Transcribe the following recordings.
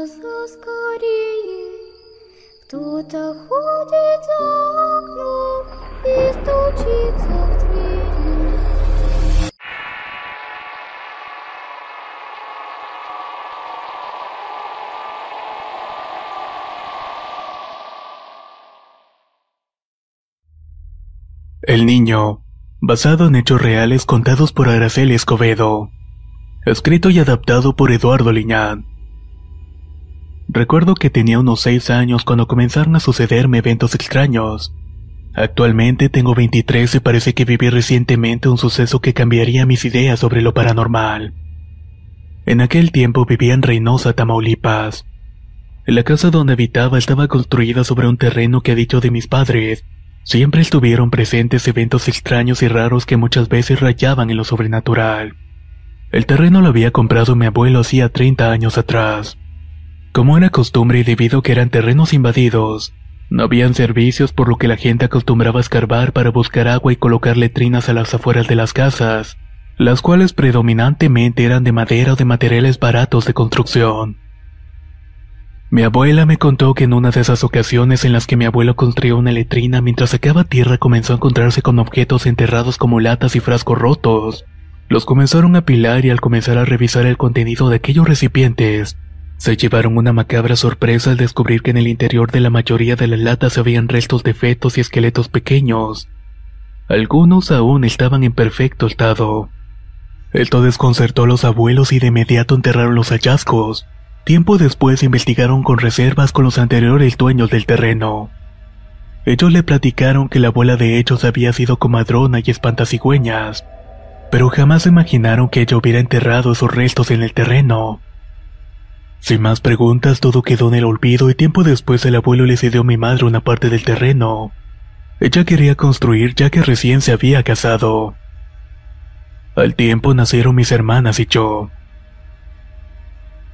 глаза скорее. Кто-то ходит за окном и стучится в двери. El niño, basado en hechos reales contados por Araceli Escobedo. Escrito y adaptado por Eduardo Liñán. Recuerdo que tenía unos 6 años cuando comenzaron a sucederme eventos extraños. Actualmente tengo 23 y parece que viví recientemente un suceso que cambiaría mis ideas sobre lo paranormal. En aquel tiempo vivía en Reynosa, Tamaulipas. La casa donde habitaba estaba construida sobre un terreno que a dicho de mis padres, siempre estuvieron presentes eventos extraños y raros que muchas veces rayaban en lo sobrenatural. El terreno lo había comprado mi abuelo hacía 30 años atrás. Como era costumbre y debido a que eran terrenos invadidos, no habían servicios por lo que la gente acostumbraba escarbar para buscar agua y colocar letrinas a las afueras de las casas, las cuales predominantemente eran de madera o de materiales baratos de construcción. Mi abuela me contó que en una de esas ocasiones en las que mi abuelo construyó una letrina mientras sacaba tierra comenzó a encontrarse con objetos enterrados como latas y frascos rotos. Los comenzaron a apilar y al comenzar a revisar el contenido de aquellos recipientes, se llevaron una macabra sorpresa al descubrir que en el interior de la mayoría de las latas habían restos de fetos y esqueletos pequeños. Algunos aún estaban en perfecto estado. Esto desconcertó a los abuelos y de inmediato enterraron los hallazgos. Tiempo después investigaron con reservas con los anteriores dueños del terreno. Ellos le platicaron que la abuela de ellos había sido comadrona y espantasigüeñas, pero jamás imaginaron que ella hubiera enterrado esos restos en el terreno. Sin más preguntas, todo quedó en el olvido y tiempo después el abuelo le cedió a mi madre una parte del terreno. Ella quería construir ya que recién se había casado. Al tiempo nacieron mis hermanas y yo.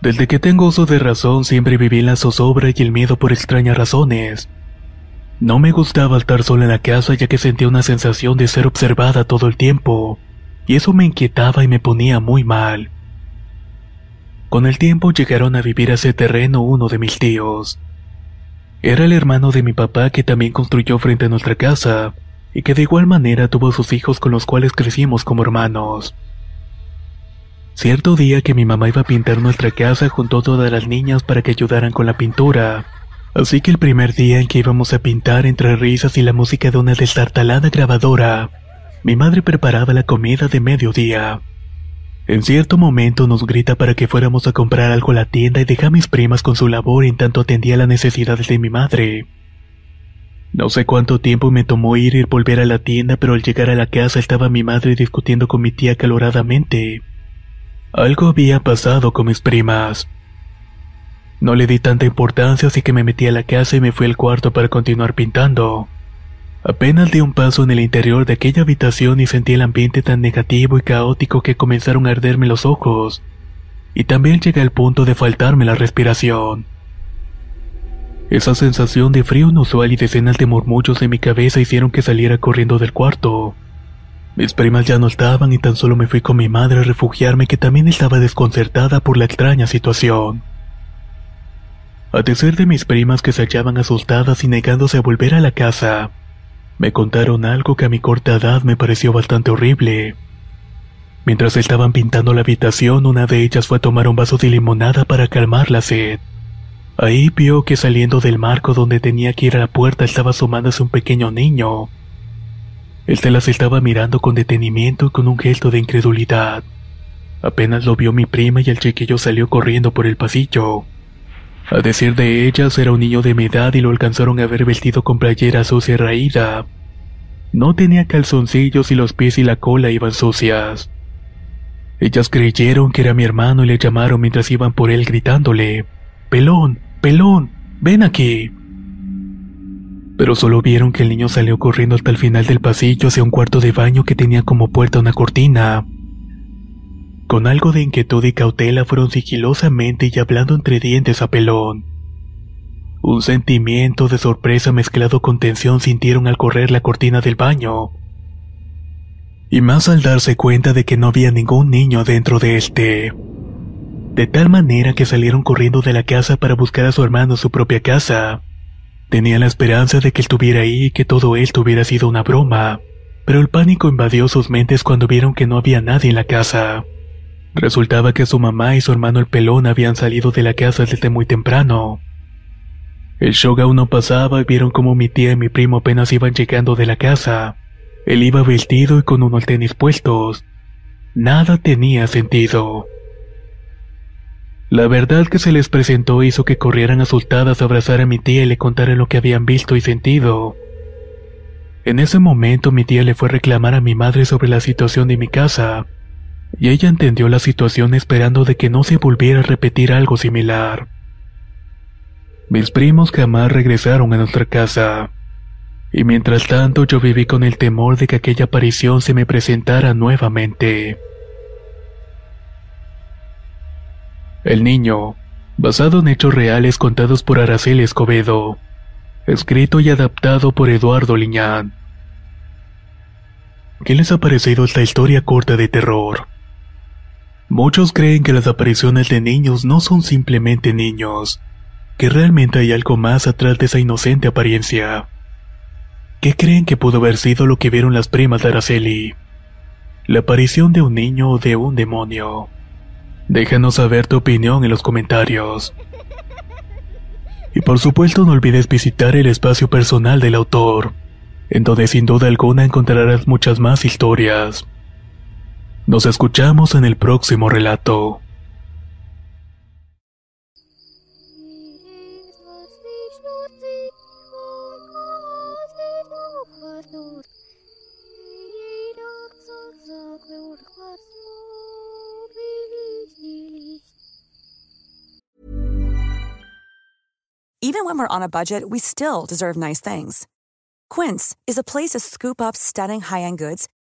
Desde que tengo uso de razón siempre viví la zozobra y el miedo por extrañas razones. No me gustaba estar sola en la casa ya que sentía una sensación de ser observada todo el tiempo, y eso me inquietaba y me ponía muy mal. Con el tiempo llegaron a vivir a ese terreno uno de mis tíos. Era el hermano de mi papá que también construyó frente a nuestra casa, y que de igual manera tuvo sus hijos con los cuales crecimos como hermanos. Cierto día que mi mamá iba a pintar nuestra casa juntó a todas las niñas para que ayudaran con la pintura. Así que el primer día en que íbamos a pintar entre risas y la música de una destartalada grabadora, mi madre preparaba la comida de mediodía. En cierto momento nos grita para que fuéramos a comprar algo a la tienda y deja a mis primas con su labor en tanto atendía las necesidades de mi madre. No sé cuánto tiempo me tomó ir y volver a la tienda, pero al llegar a la casa estaba mi madre discutiendo con mi tía caloradamente. Algo había pasado con mis primas. No le di tanta importancia así que me metí a la casa y me fui al cuarto para continuar pintando. Apenas di un paso en el interior de aquella habitación y sentí el ambiente tan negativo y caótico que comenzaron a arderme los ojos, y también llegué al punto de faltarme la respiración. Esa sensación de frío inusual y decenas de murmullos en mi cabeza hicieron que saliera corriendo del cuarto. Mis primas ya no estaban y tan solo me fui con mi madre a refugiarme que también estaba desconcertada por la extraña situación. A decir de mis primas que se hallaban asustadas y negándose a volver a la casa, me contaron algo que a mi corta edad me pareció bastante horrible. Mientras estaban pintando la habitación, una de ellas fue a tomar un vaso de limonada para calmar la sed. Ahí vio que saliendo del marco donde tenía que ir a la puerta estaba asomándose un pequeño niño. Él se las estaba mirando con detenimiento y con un gesto de incredulidad. Apenas lo vio mi prima y el chiquillo salió corriendo por el pasillo. A decir de ellas, era un niño de mi edad y lo alcanzaron a ver vestido con playera sucia raída. No tenía calzoncillos y los pies y la cola iban sucias. Ellas creyeron que era mi hermano y le llamaron mientras iban por él gritándole, Pelón, pelón, ven aquí. Pero solo vieron que el niño salió corriendo hasta el final del pasillo hacia un cuarto de baño que tenía como puerta una cortina. Con algo de inquietud y cautela fueron sigilosamente y hablando entre dientes a Pelón. Un sentimiento de sorpresa mezclado con tensión sintieron al correr la cortina del baño. Y más al darse cuenta de que no había ningún niño dentro de este. De tal manera que salieron corriendo de la casa para buscar a su hermano en su propia casa. Tenían la esperanza de que estuviera ahí y que todo esto hubiera sido una broma, pero el pánico invadió sus mentes cuando vieron que no había nadie en la casa. Resultaba que su mamá y su hermano el pelón habían salido de la casa desde muy temprano. El show aún no pasaba y vieron como mi tía y mi primo apenas iban llegando de la casa. Él iba vestido y con unos tenis puestos. Nada tenía sentido. La verdad que se les presentó hizo que corrieran asustadas a abrazar a mi tía y le contaran lo que habían visto y sentido. En ese momento mi tía le fue a reclamar a mi madre sobre la situación de mi casa, y ella entendió la situación esperando de que no se volviera a repetir algo similar. Mis primos jamás regresaron a nuestra casa, y mientras tanto yo viví con el temor de que aquella aparición se me presentara nuevamente. El niño, basado en hechos reales contados por Araceli Escobedo, escrito y adaptado por Eduardo Liñán. ¿Qué les ha parecido esta historia corta de terror? Muchos creen que las apariciones de niños no son simplemente niños, que realmente hay algo más atrás de esa inocente apariencia. ¿Qué creen que pudo haber sido lo que vieron las primas de Araceli? ¿La aparición de un niño o de un demonio? Déjanos saber tu opinión en los comentarios. Y por supuesto no olvides visitar el espacio personal del autor, en donde sin duda alguna encontrarás muchas más historias. Nos escuchamos en el próximo relato. Even when we're on a budget, we still deserve nice things. Quince is a place to scoop up stunning high-end goods